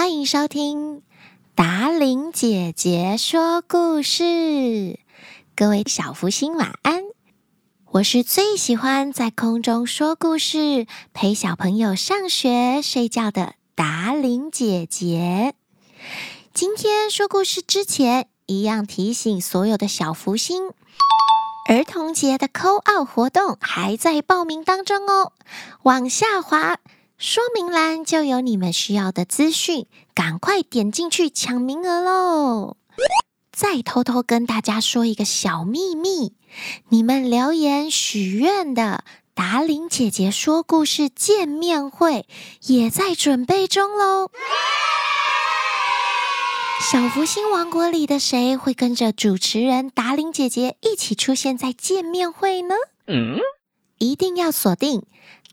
欢迎收听达玲姐姐说故事。各位小福星晚安！我是最喜欢在空中说故事、陪小朋友上学睡觉的达玲姐姐。今天说故事之前，一样提醒所有的小福星，儿童节的 call out 活动还在报名当中哦，往下滑。说明栏就有你们需要的资讯，赶快点进去抢名额喽！再偷偷跟大家说一个小秘密，你们留言许愿的达玲姐姐说故事见面会也在准备中喽！小福星王国里的谁会跟着主持人达玲姐姐一起出现在见面会呢？嗯，一定要锁定。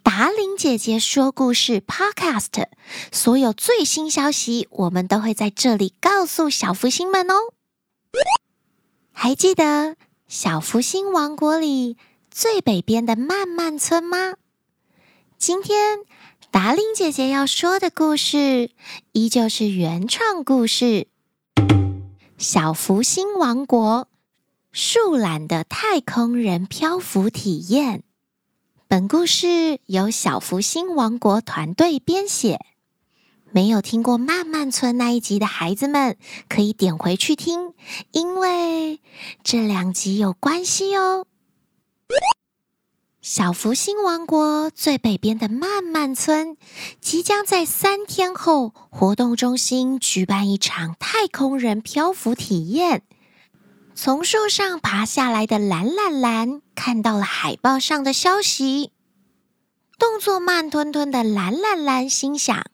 达伶姐姐说故事 Podcast，所有最新消息，我们都会在这里告诉小福星们哦。还记得小福星王国里最北边的漫漫村吗？今天达伶姐姐要说的故事，依旧是原创故事《小福星王国树懒的太空人漂浮体验》。本故事由小福星王国团队编写。没有听过漫漫村那一集的孩子们，可以点回去听，因为这两集有关系哦。小福星王国最北边的漫漫村，即将在三天后活动中心举办一场太空人漂浮体验。从树上爬下来的蓝蓝蓝看到了海报上的消息，动作慢吞吞的蓝蓝蓝心想：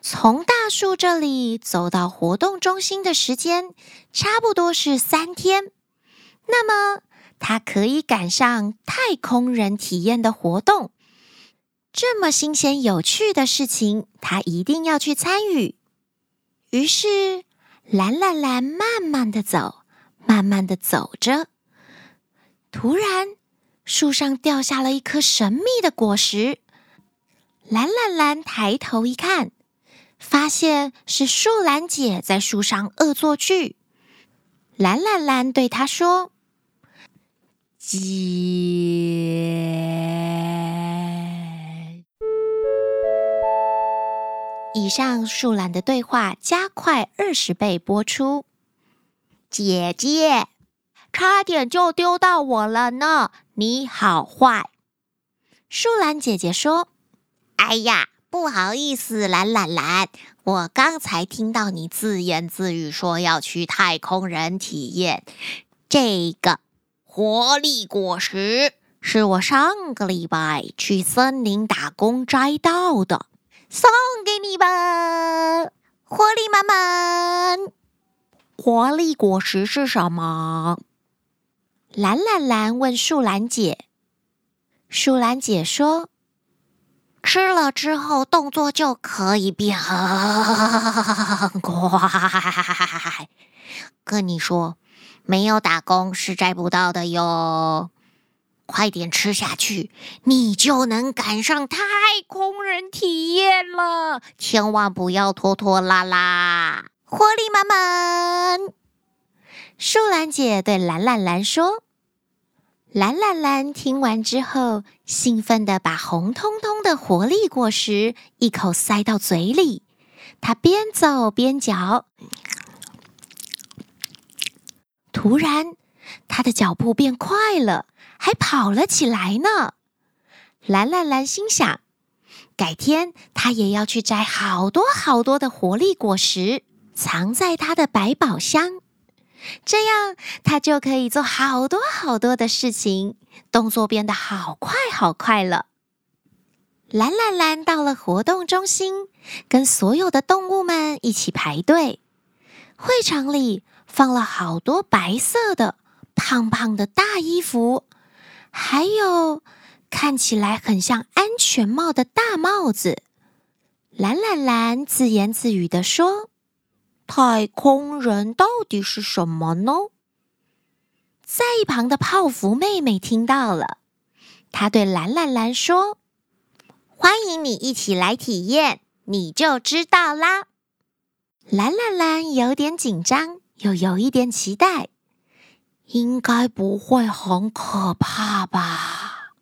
从大树这里走到活动中心的时间差不多是三天，那么他可以赶上太空人体验的活动。这么新鲜有趣的事情，他一定要去参与。于是，蓝蓝蓝慢慢的走。慢慢的走着，突然树上掉下了一颗神秘的果实。蓝蓝蓝抬头一看，发现是树懒姐在树上恶作剧。蓝蓝蓝对她说：“姐。”以上树懒的对话加快二十倍播出。姐姐，差点就丢到我了呢！你好坏。树懒姐姐说：“哎呀，不好意思，蓝蓝蓝，我刚才听到你自言自语说要去太空人体验。这个活力果实是我上个礼拜去森林打工摘到的，送给你吧，活力满满。”活力果实是什么？蓝蓝蓝问树懒姐。树懒姐说：“吃了之后动作就可以变 很快。跟你说，没有打工是摘不到的哟。快点吃下去，你就能赶上太空人体验了。千万不要拖拖拉拉。”活力满满，树懒姐对蓝蓝蓝说：“蓝蓝蓝听完之后，兴奋地把红彤彤的活力果实一口塞到嘴里。她边走边嚼，突然，她的脚步变快了，还跑了起来呢。蓝蓝蓝心想：改天她也要去摘好多好多的活力果实。”藏在他的百宝箱，这样他就可以做好多好多的事情，动作变得好快好快了。蓝蓝蓝到了活动中心，跟所有的动物们一起排队。会场里放了好多白色的胖胖的大衣服，还有看起来很像安全帽的大帽子。蓝蓝蓝自言自语地说。太空人到底是什么呢？在一旁的泡芙妹妹听到了，她对蓝蓝蓝说：“欢迎你一起来体验，你就知道啦。”蓝蓝蓝有点紧张，又有一点期待，应该不会很可怕吧？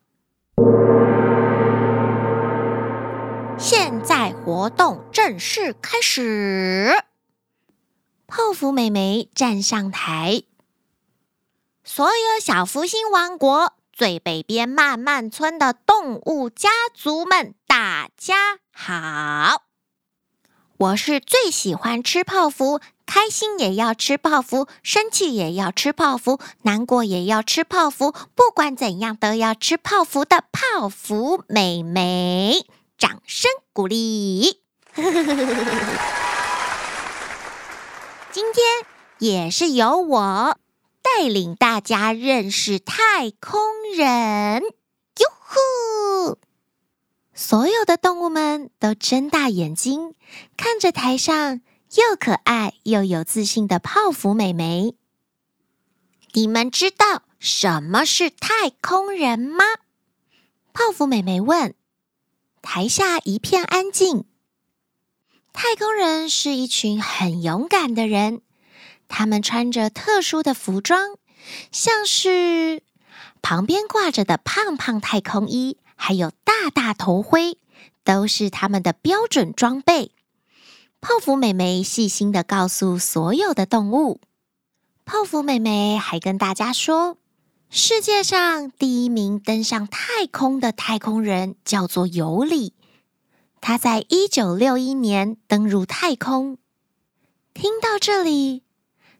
现在活动正式开始，泡芙美眉站上台，所有小福星王国最北边漫漫村的动物家族们，大家好！我是最喜欢吃泡芙，开心也要吃泡芙，生气也要吃泡芙，难过也要吃泡芙，不管怎样都要吃泡芙的泡芙美眉。掌声鼓励！今天也是由我带领大家认识太空人。哟呼！所有的动物们都睁大眼睛看着台上又可爱又有自信的泡芙美眉。你们知道什么是太空人吗？泡芙美眉问。台下一片安静。太空人是一群很勇敢的人，他们穿着特殊的服装，像是旁边挂着的胖胖太空衣。还有大大头盔，都是他们的标准装备。泡芙美眉细心的告诉所有的动物。泡芙美眉还跟大家说，世界上第一名登上太空的太空人叫做尤里，他在一九六一年登入太空。听到这里，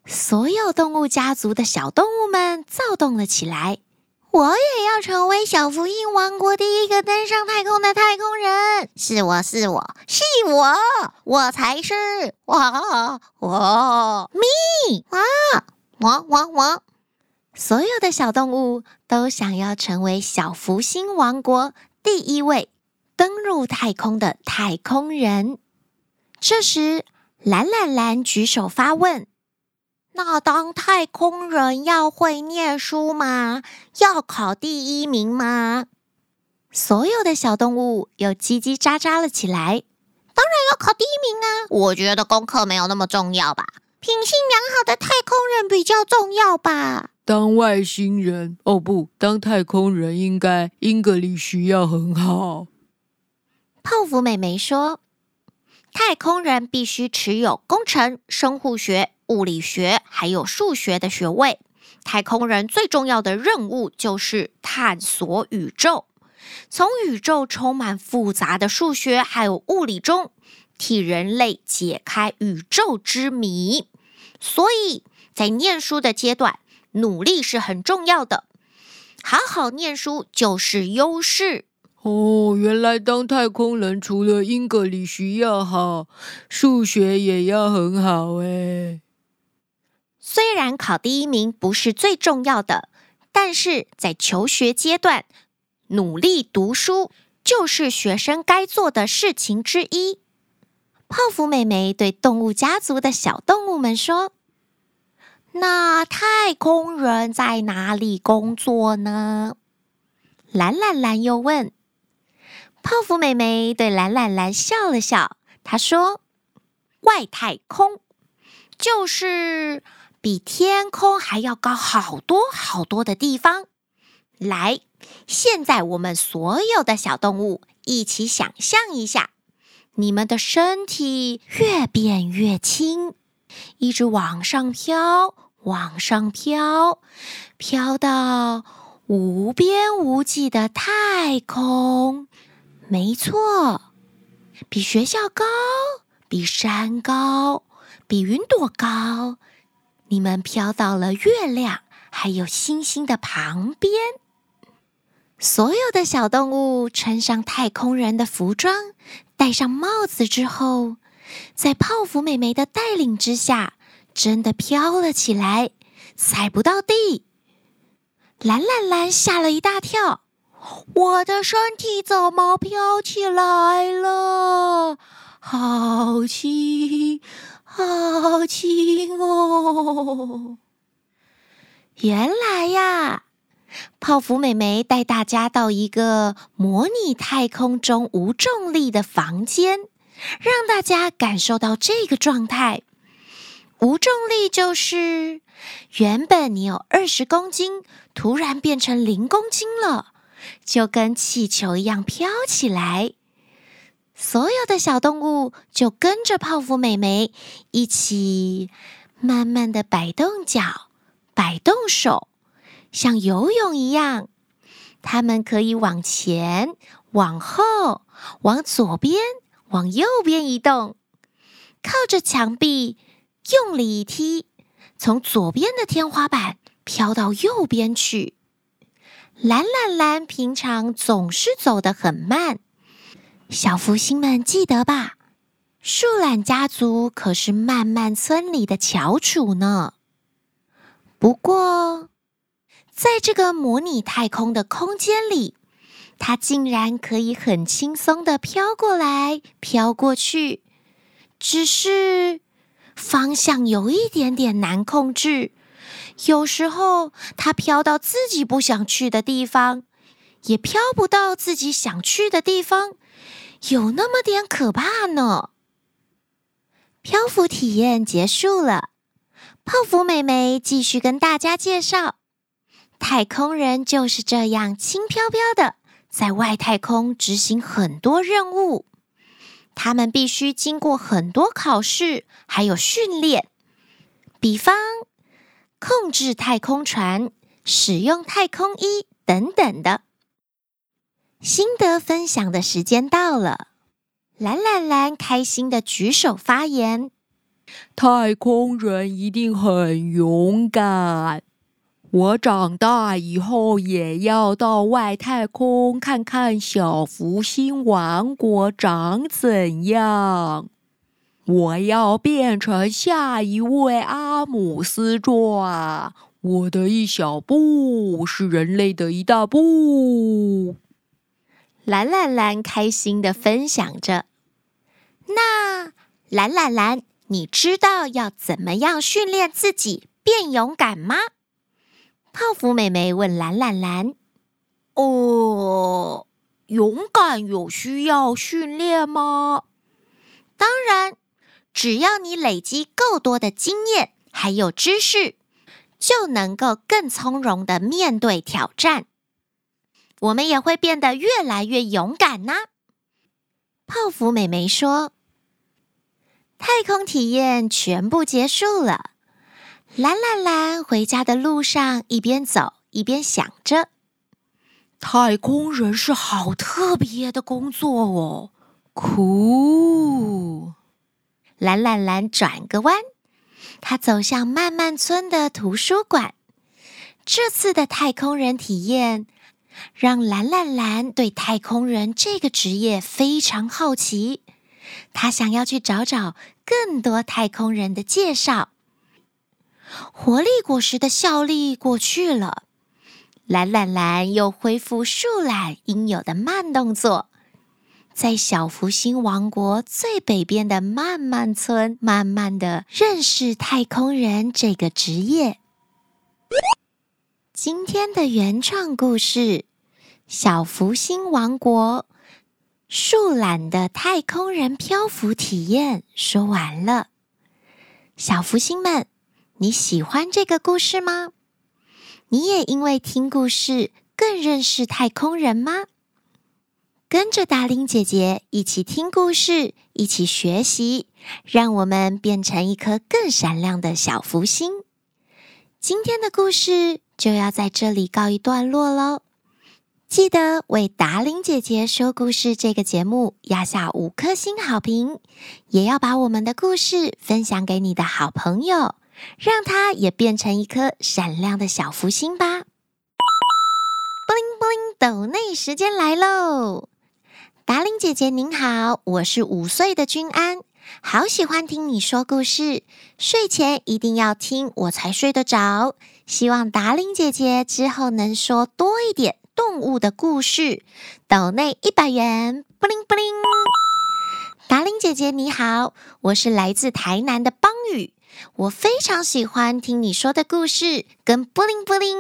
所有动物家族的小动物们躁动了起来。我也要成为小福星王国第一个登上太空的太空人。是我是我是我，我才是我我 me 啊我我我！所有的小动物都想要成为小福星王国第一位登入太空的太空人。这时，蓝蓝蓝举手发问。那当太空人要会念书吗？要考第一名吗？所有的小动物又叽叽喳喳了起来。当然要考第一名啊！我觉得功课没有那么重要吧？品性良好的太空人比较重要吧？当外星人哦，不，当太空人应该英格里需要很好。泡芙美眉说：“太空人必须持有工程、生物学。”物理学还有数学的学位，太空人最重要的任务就是探索宇宙，从宇宙充满复杂的数学还有物理中，替人类解开宇宙之谜。所以在念书的阶段，努力是很重要的，好好念书就是优势。哦，原来当太空人除了英格里需要好，数学也要很好诶。虽然考第一名不是最重要的，但是在求学阶段，努力读书就是学生该做的事情之一。泡芙美眉对动物家族的小动物们说：“那太空人在哪里工作呢？”蓝蓝蓝又问。泡芙美眉对蓝蓝蓝笑了笑，她说：“外太空就是。”比天空还要高好多好多的地方。来，现在我们所有的小动物一起想象一下，你们的身体越变越轻，一直往上飘，往上飘，飘到无边无际的太空。没错，比学校高，比山高，比云朵高。你们飘到了月亮还有星星的旁边。所有的小动物穿上太空人的服装，戴上帽子之后，在泡芙美眉的带领之下，真的飘了起来，踩不到地。蓝蓝蓝吓了一大跳，我的身体怎么飘起来了？好轻！好轻哦！原来呀，泡芙美眉带大家到一个模拟太空中无重力的房间，让大家感受到这个状态。无重力就是原本你有二十公斤，突然变成零公斤了，就跟气球一样飘起来。所有的小动物就跟着泡芙美眉一起慢慢的摆动脚、摆动手，像游泳一样。它们可以往前、往后、往左边、往右边移动，靠着墙壁用力一踢，从左边的天花板飘到右边去。蓝蓝蓝平常总是走得很慢。小福星们记得吧？树懒家族可是慢慢村里的翘楚呢。不过，在这个模拟太空的空间里，它竟然可以很轻松地飘过来、飘过去，只是方向有一点点难控制。有时候，它飘到自己不想去的地方，也飘不到自己想去的地方。有那么点可怕呢。漂浮体验结束了，泡芙美眉继续跟大家介绍：太空人就是这样轻飘飘的，在外太空执行很多任务。他们必须经过很多考试，还有训练，比方控制太空船、使用太空衣等等的。心得分享的时间到了，蓝蓝蓝开心的举手发言：“太空人一定很勇敢，我长大以后也要到外太空看看小福星王国长怎样。我要变成下一位阿姆斯壮，我的一小步是人类的一大步。”蓝蓝蓝开心地分享着。那蓝蓝蓝，你知道要怎么样训练自己变勇敢吗？泡芙妹妹问蓝蓝蓝。哦，勇敢有需要训练吗？当然，只要你累积够多的经验还有知识，就能够更从容的面对挑战。我们也会变得越来越勇敢呢。泡芙妹妹说：“太空体验全部结束了。”蓝蓝蓝回家的路上，一边走一边想着：“太空人是好特别的工作哦。”酷！蓝蓝蓝转个弯，他走向漫漫村的图书馆。这次的太空人体验。让蓝蓝蓝对太空人这个职业非常好奇，他想要去找找更多太空人的介绍。活力果实的效力过去了，蓝蓝蓝又恢复树懒应有的慢动作，在小福星王国最北边的漫漫村，慢慢的认识太空人这个职业。今天的原创故事《小福星王国树懒的太空人漂浮体验》说完了。小福星们，你喜欢这个故事吗？你也因为听故事更认识太空人吗？跟着达令姐姐一起听故事，一起学习，让我们变成一颗更闪亮的小福星。今天的故事。就要在这里告一段落喽！记得为达令姐姐说故事这个节目压下五颗星好评，也要把我们的故事分享给你的好朋友，让他也变成一颗闪亮的小福星吧！布灵布灵，抖内时间来喽！达令姐姐您好，我是五岁的君安。好喜欢听你说故事，睡前一定要听，我才睡得着。希望达令姐姐之后能说多一点动物的故事。抖内一百元，布灵布灵。达令姐姐你好，我是来自台南的邦宇，我非常喜欢听你说的故事，跟布灵布灵，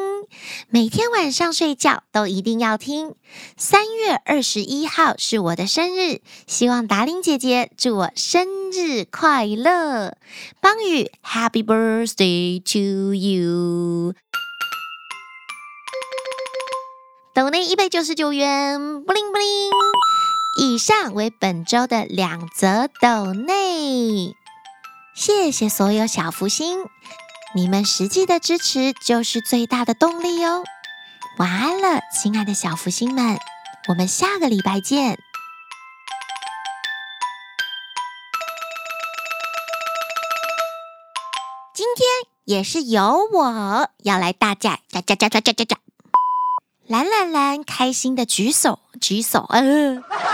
每天晚上睡觉都一定要听。三月二十一号是我的生日，希望达伶姐姐祝我生日快乐。邦宇，Happy birthday to you！斗内一百九十九元，布灵布灵。以上为本周的两则斗内。谢谢所有小福星，你们实际的支持就是最大的动力哦。晚安了，亲爱的小福星们，我们下个礼拜见。今天也是由我要来大家，加加加加加加加，蓝蓝蓝，开心的举手举手，嗯、呃。